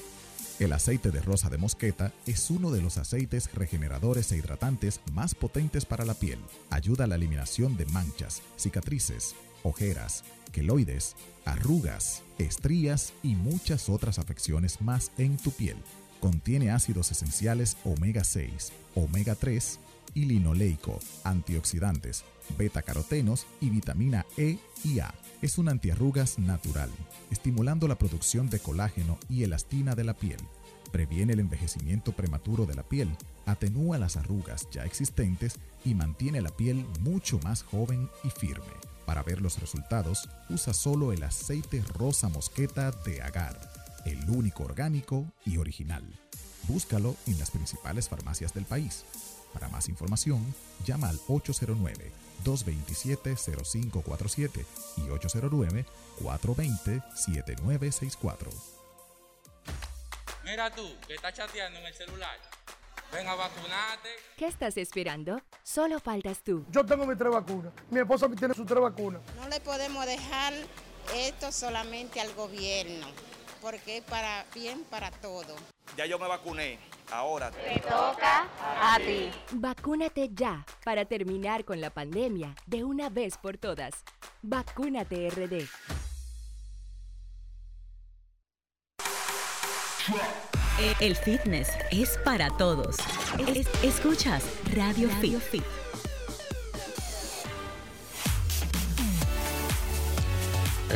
El aceite de rosa de mosqueta es uno de los aceites regeneradores e hidratantes más potentes para la piel. Ayuda a la eliminación de manchas, cicatrices, ojeras, queloides, arrugas, estrías y muchas otras afecciones más en tu piel. Contiene ácidos esenciales omega 6, omega 3 y linoleico, antioxidantes, beta-carotenos y vitamina E y A. Es un antiarrugas natural, estimulando la producción de colágeno y elastina de la piel. Previene el envejecimiento prematuro de la piel, atenúa las arrugas ya existentes y mantiene la piel mucho más joven y firme. Para ver los resultados, usa solo el aceite rosa mosqueta de Agar, el único orgánico y original. Búscalo en las principales farmacias del país. Para más información, llama al 809-227-0547 y 809-420-7964. Mira tú, que estás chateando en el celular. Ven a vacunarte. ¿Qué estás esperando? Solo faltas tú. Yo tengo mis tres vacunas. Mi esposa tiene sus tres vacunas. No le podemos dejar esto solamente al gobierno, porque es para bien para todo. Ya yo me vacuné, ahora Te toca a ti. Vacúnate ya para terminar con la pandemia de una vez por todas. Vacúnate RD. El fitness es para todos. Es- escuchas Radio, Fit.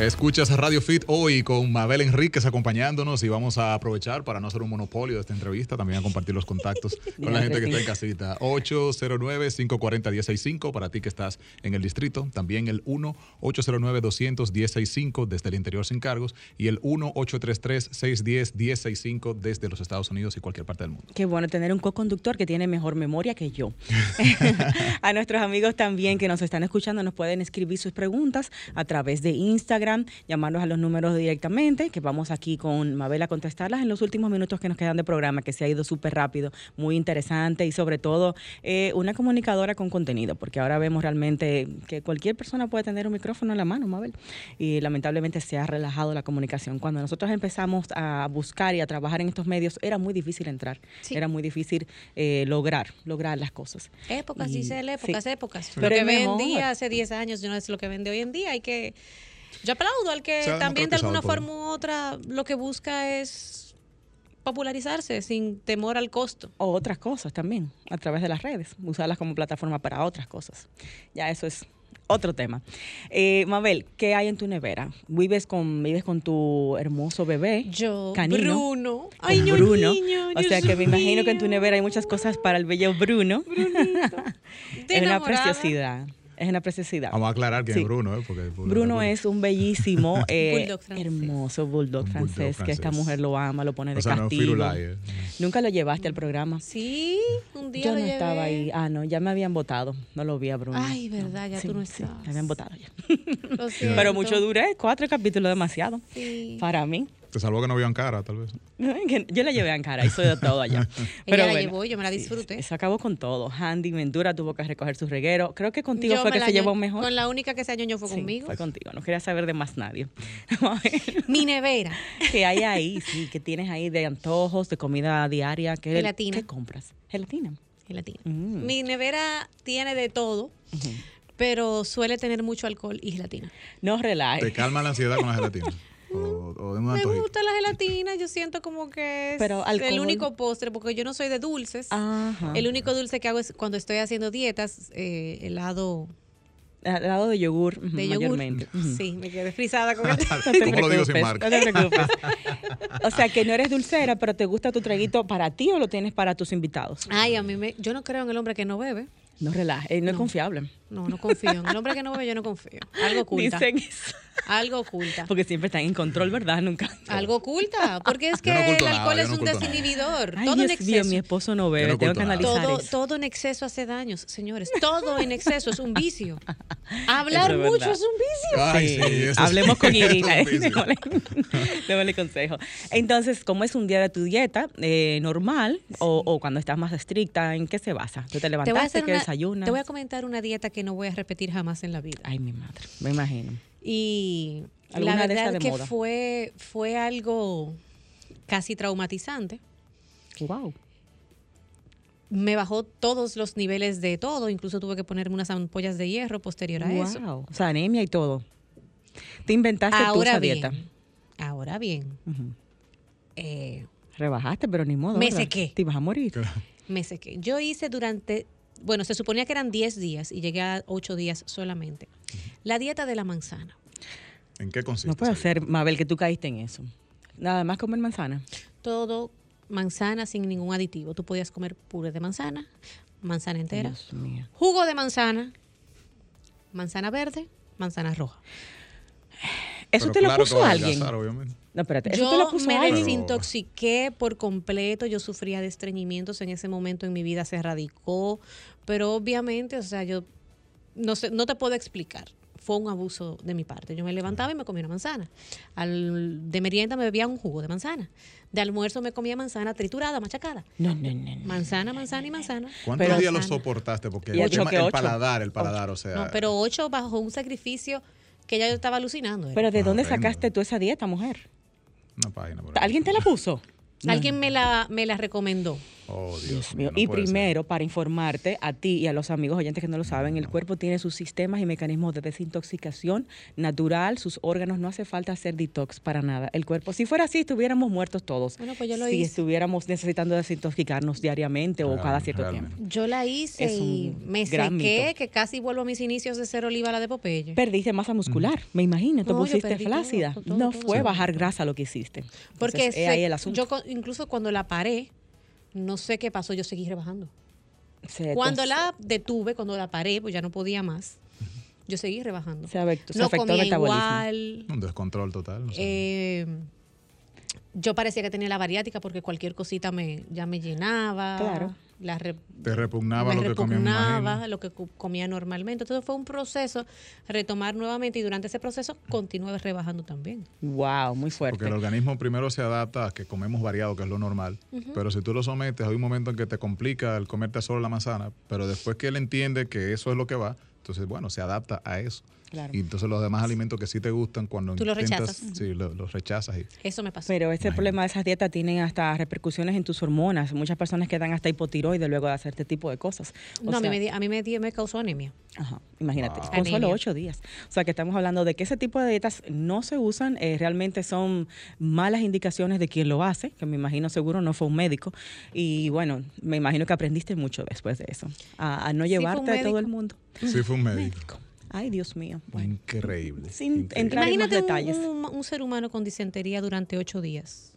Escuchas a Radio Fit hoy con Mabel Enríquez acompañándonos y vamos a aprovechar para no hacer un monopolio de esta entrevista, también a compartir los contactos con la gente que está en casita. 809-540-165 para ti que estás en el distrito, también el 1-809-200-165 desde el interior sin cargos y el 1-833-610-165 desde los Estados Unidos y cualquier parte del mundo. Qué bueno tener un co-conductor que tiene mejor memoria que yo. a nuestros amigos también que nos están escuchando nos pueden escribir sus preguntas a través de Instagram, llamarnos a los números directamente, que vamos aquí con Mabel a contestarlas en los últimos minutos que nos quedan de programa, que se ha ido súper rápido, muy interesante y sobre todo eh, una comunicadora con contenido, porque ahora vemos realmente que cualquier persona puede tener un micrófono en la mano, Mabel, y lamentablemente se ha relajado la comunicación. Cuando nosotros empezamos a buscar y a trabajar en estos medios, era muy difícil entrar, Sí. era muy difícil eh, lograr, lograr las cosas. Épocas, Y- Giselle, épocas, sí. épocas. Pero lo que vendía hace 10 años no es lo que vende hoy en día. Hay que. Yo aplaudo al que también de alguna forma u otra lo que busca es popularizarse sin temor al costo. O otras cosas también, a través de las redes, usarlas como plataforma para otras cosas. Ya eso es otro tema. Eh, Mabel, ¿qué hay en tu nevera? ¿Vives con, vives con tu hermoso bebé? Yo, canino, Bruno. con Ay, Bruno. niño, o sea que me imagino que en tu nevera hay muchas cosas para el bello Bruno. De es una preciosidad. Es una preciosidad. Vamos a aclarar quién Sí. es Bruno, ¿eh? Porque Bruno es un bellísimo, eh, Bulldog hermoso bulldog francés, que esta mujer lo ama, lo pone de O sea, no castigo. Firulai, eh. Nunca lo llevaste al programa. Sí, un día Yo lo no estaba ahí. Ah, no, ya me habían votado. No lo vi a Bruno. Ay, verdad, ya Sí, tú no sí, estabas. me habían votado ya. Lo siento. Pero mucho duré, cuatro capítulos demasiado. Sí. Para mí. Te salvó que no vio cara, tal vez. Que Yo la llevé a cara, hizo de todo allá. Pero Ella la bueno, llevó, yo me la disfruté. Eso acabó con todo. Handy Ventura tuvo que recoger su reguero. Creo que contigo Yo fue que se llevó mejor. Con la única que se añoñó fue Sí, conmigo. Fue contigo. No quería saber de más nadie. Mi nevera. ¿Qué hay ahí? Sí, que tienes ahí de antojos, de comida diaria. ¿Qué, Gelatina. ¿Qué compras? Gelatina. Gelatina. Mm. Mi nevera tiene de todo, pero suele tener mucho alcohol y gelatina. No Te relajes. calma la ansiedad con la gelatina. O, o de un Me antojito. gusta la gelatina, yo siento como que es Pero el único postre, porque yo no soy de dulces. Ajá. El único dulce que hago es cuando estoy haciendo dietas, eh, helado Al lado de yogur, de yogur. mayormente. Ujú. Sí, me quedé frisada con el... No te ¿Cómo lo digo sin marca? No te preocupes. O sea, que no eres dulcera, pero te gusta tu traguito para ti o lo tienes para tus invitados. Ay, a mí me... Yo no creo en el hombre que no bebe. No relaje, no, es confiable. No, no confío. En el hombre que no bebe, yo no confío. Algo oculta. Dicen eso. Algo oculta. Porque siempre están en control, ¿verdad? Nunca. Algo oculta. Porque es que no el alcohol es no un desinhibidor. Ay, todo en Dios exceso. mío, mi esposo no bebe, no tengo que analizar todo, eso. todo en exceso hace daños, señores. Todo en exceso es un vicio. Hablar es mucho es un vicio. Ay, Sí, sí, eso hablemos sí, con Irina. démosle, consejo. Entonces, ¿cómo es un día de tu dieta? Eh, ¿Normal o, o cuando estás más estricta? ¿En qué se basa? ¿Tú te Te voy, a levantaste, hacer qué una- desayunas? te voy a comentar una dieta que no voy a repetir jamás en la vida. Ay, mi madre, me imagino. Y la ¿Alguna de esas verdad de que moda? fue, fue algo casi traumatizante. Wow. Me bajó todos los niveles de todo, incluso tuve que ponerme unas ampollas de hierro posterior a eso. Wow. O sea, anemia y todo. Te inventaste tú Ahora esa bien, dieta. ahora bien, eh, Rebajaste, pero ni modo. Me ¿verdad? sequé. Te ibas a morir. me sequé. Yo hice durante, bueno, se suponía que eran 10 días y llegué a 8 días solamente. La dieta de la manzana. ¿En qué consiste? No puede ser, Mabel, que tú caíste en eso. Nada más comer manzana. Todo manzana sin ningún aditivo. Tú podías comer puré de manzana, manzana entera, Dios mío. jugo de manzana, manzana verde, manzana roja. ¿Eso Pero te lo claro puso alguien? No, espérate. ¿Eso te lo Yo puso me alguien? desintoxiqué por completo, yo sufría de estreñimientos en ese momento en mi vida, se radicó, pero obviamente, o sea, yo no sé, no te puedo explicar. Fue un abuso de mi parte. Yo me levantaba y me comía una manzana. Al, de merienda me bebía un jugo de manzana. De almuerzo me comía manzana triturada, machacada. No, no, no. no. Manzana, manzana y manzana. ¿Cuántos Pero- días lo soportaste? Porque el, tema- paladar, el paladar, o sea. No, pero ocho bajo un sacrificio que ya yo estaba alucinando. era. Pero ¿de Ah, dónde sacaste tú esa dieta, mujer? Una página por. ¿Alguien te la puso? Alguien me la, me la recomendó. Oh, Dios, Dios mío. no y ser. primero, para informarte a ti y a los amigos oyentes que no lo saben, el cuerpo tiene sus sistemas y mecanismos de desintoxicación natural, sus órganos, no hace falta hacer detox para nada. El cuerpo, si fuera así, estuviéramos muertos todos. Bueno, pues yo lo si hice. estuviéramos necesitando desintoxicarnos diariamente o cada cierto realmente. tiempo. Yo la hice Es y me sequé, mito. que casi vuelvo a mis inicios de ser oliva la de Popeye. Perdiste masa muscular, me imagino. Te No, pusiste todo, flácida. todo, no todo, fue bajar grasa lo que hiciste. Porque Entonces, se- ahí el asunto. yo incluso cuando la paré, no sé qué pasó, yo seguí rebajando. Se- Cuando la detuve, cuando la paré, pues ya no podía más, yo seguí rebajando. se, afectó- se no afectó el comía metabolismo. igual. Un descontrol total. o sea. eh, yo parecía que tenía la bariátrica porque cualquier cosita me ya me llenaba. Claro. La re- Te repugnaba me lo que repugnaba lo comía normalmente. Entonces fue un proceso retomar nuevamente y durante ese proceso continué rebajando también. Wow, muy fuerte. Porque el organismo primero se adapta a que comemos variado, que es lo normal. Pero si tú lo sometes, hay un momento en que te complica el comerte solo la manzana. Pero después que él entiende que eso es lo que va, entonces, bueno, se adapta a eso. Claro. Y entonces los demás alimentos que sí te gustan, cuando Tú los intentas, rechazas. sí, lo- los rechazas. Y, Eso me pasó. Pero ese problema de esas dietas tienen hasta repercusiones en tus hormonas. Muchas personas quedan hasta hipotiroides luego de hacer este tipo de cosas. O no, a mí sea, me, a mí me, me causó anemia. Ajá, imagínate, Wow. con solo ocho días. O sea que estamos hablando de que ese tipo de dietas no se usan, eh, realmente son malas indicaciones de quien lo hace, que me imagino seguro no fue un médico. Y bueno, me imagino que aprendiste mucho después de eso, a, a no llevarte a todo el mundo. sí, fue un médico. Médico. Ay, Dios mío. Bueno, Increíble. Sin increíble. entrar en más Imagínate un, detalles. un- un ser humano con disentería durante ocho días.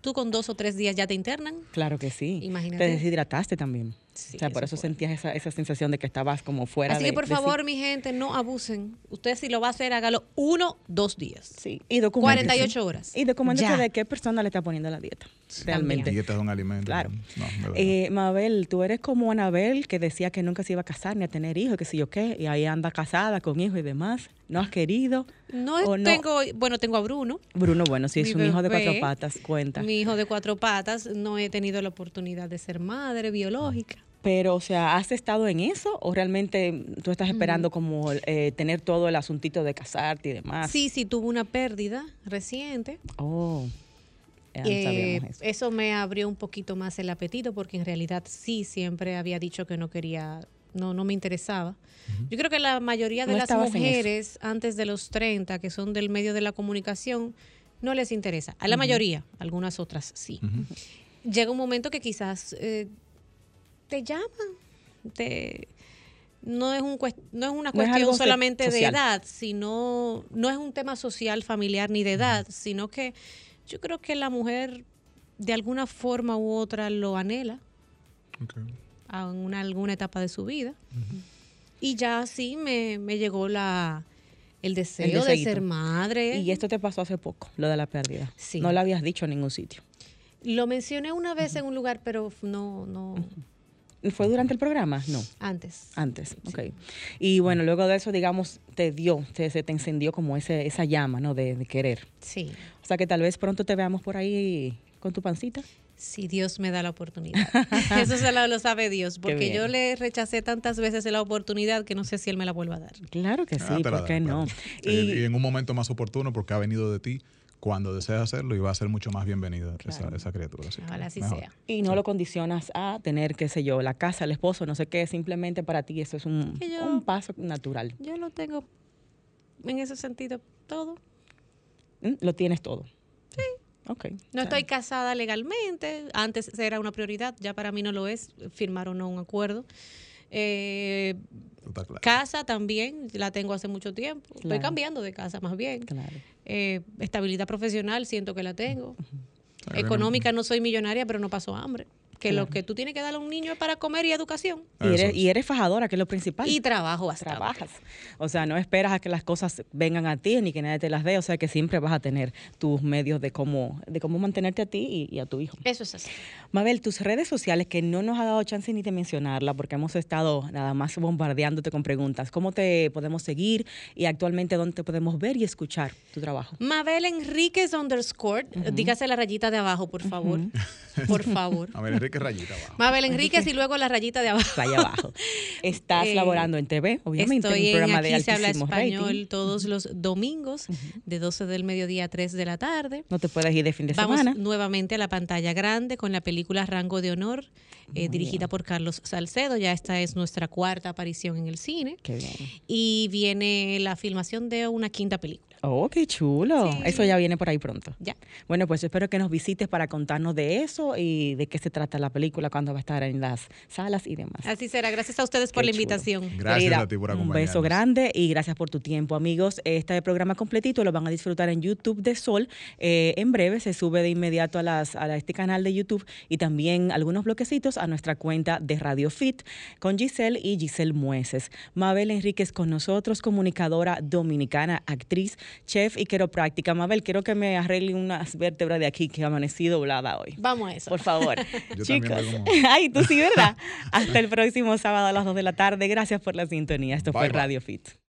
Tú con dos o tres días ya te internan. Claro que sí. Imagínate. Te deshidrataste también. Sí, o sea, por eso sentías esa, esa sensación de que estabas como fuera Así de que por de sí. favor, mi gente, no abusen. Usted si lo va a hacer, hágalo uno, dos días. Sí, y documentese. 48 horas. Y documentese Ya. de qué persona le está poniendo la dieta. Realmente. Dieta es un alimento. Claro. No, verdad. Eh, Mabel, tú eres como Anabel que decía que nunca se iba a casar ni a tener hijos, que sé yo qué, y ahí anda casada con hijos y demás. ¿No has querido? No, ¿O no? tengo, bueno, tengo a Bruno, Bruno, bueno, si es Mi un hijo de bebé, cuatro patas, cuenta. mi hijo de cuatro patas. No he tenido la oportunidad de ser madre biológica. Pero, o sea, ¿has estado en eso o realmente tú estás esperando como eh, tener todo el asuntito de casarte y demás? Sí, sí, tuve una pérdida reciente. Oh, ya Eh, eso. eso me abrió un poquito más el apetito porque en realidad sí siempre había dicho que no quería, no, no me interesaba. Yo creo que la mayoría de No las mujeres antes de los 30 que son del medio de la comunicación no les interesa. A la mayoría, algunas otras sí. Llega un momento que quizás eh, te llaman, te no es un no es una No es cuestión solamente de edad, sino no es un tema social, familiar ni de edad, sino que yo creo que la mujer de alguna forma u otra lo anhela. Ok. a una, alguna etapa de su vida. Y ya así me, me llegó la, el deseo de ser madre. Y esto te pasó hace poco, lo de la pérdida. Sí. No lo habías dicho en ningún sitio. Lo mencioné una vez en un lugar, pero no, no, ¿Fue durante el programa? No. antes. Antes, ok. Y bueno, luego de eso, digamos, te dio, te- se te encendió como ese, esa llama, ¿no? De, de querer. Sí. O sea que tal vez pronto te veamos por ahí con tu pancita. Si Dios me da la oportunidad. Eso se lo, lo sabe Dios, porque yo le rechacé tantas veces la oportunidad que no sé si Él me la vuelva a dar. Claro que Ah, sí, la ¿por qué no? claro. Sí, y, en un momento más oportuno porque ha venido de ti cuando deseas hacerlo y va a ser mucho más bienvenida esa, esa criatura. así Ojalá así mejor. sea. Y no lo condicionas a tener, qué sé yo, la casa, el esposo, no sé qué, simplemente para ti eso es un, Que yo- un paso natural. Yo lo tengo en ese sentido todo. ¿Mm? Lo tienes todo. Sí. Ok. No estoy casada legalmente, antes era una prioridad, ya para mí no lo es, firmar o no un acuerdo. Eh, Casa también, la tengo hace mucho tiempo. Estoy cambiando de casa más bien. Claro. Eh, estabilidad profesional, siento que la tengo. Económica, no soy millonaria, pero no paso hambre. Que Claro. lo que tú tienes que darle a un niño es para comer y educación. Y eres, y eres fajadora, que es lo principal. Y trabajo bastante. Trabajas. O sea, no esperas a que las cosas vengan a ti ni que nadie te las dé. O sea, que siempre vas a tener tus medios de cómo, de cómo mantenerte a ti y, y a tu hijo. Eso es así. Mabel, tus redes sociales, que no nos ha dado chance ni de mencionarla, porque hemos estado nada más bombardeándote con preguntas. ¿Cómo te podemos seguir y actualmente dónde te podemos ver y escuchar tu trabajo? Mabel Enríquez underscore, dígase la rayita de abajo, por favor. Por favor. A ver, Enrique Rayita abajo. Mabel Enríquez y luego la rayita de abajo. Raya abajo. Estás Eh, laborando en TV, obviamente, Estoy en un en programa de Aquí se habla español rating. todos los domingos, de 12 del mediodía a 3 de la tarde. No te puedes ir de fin de Vamos semana. nuevamente a la pantalla grande con la película Rango de Honor, eh, dirigida por Carlos Salcedo. Ya esta es nuestra cuarta aparición en el cine. Qué bien. Y viene la filmación de una quinta película. Oh, qué chulo. Eso ya viene por ahí pronto. Ya. Bueno, pues espero que nos visites para contarnos de eso y de qué se trata la película, cuándo va a estar en las salas y demás. Así será. Gracias a ustedes por la chulo. invitación. Gracias Querida, a ti por Un acompañarnos. beso grande y gracias por tu tiempo, amigos. Este programa completito lo van a disfrutar en YouTube de Sol. Eh, en breve se sube de inmediato a, las, a este canal de YouTube y también algunos bloquecitos a nuestra cuenta de Radio Fit con Giselle y Giselle Mueces. Mabel Enríquez con nosotros, comunicadora dominicana, actriz, chef y quiropráctica. Mabel, quiero que me arregle unas vértebras de aquí que amanecí doblada hoy. Vamos a eso. Por favor. Yo Chicos. Ay, tú sí, ¿verdad? Hasta el próximo sábado a las 2 de la tarde. Gracias por la sintonía. Esto fue bye. Radio Fit.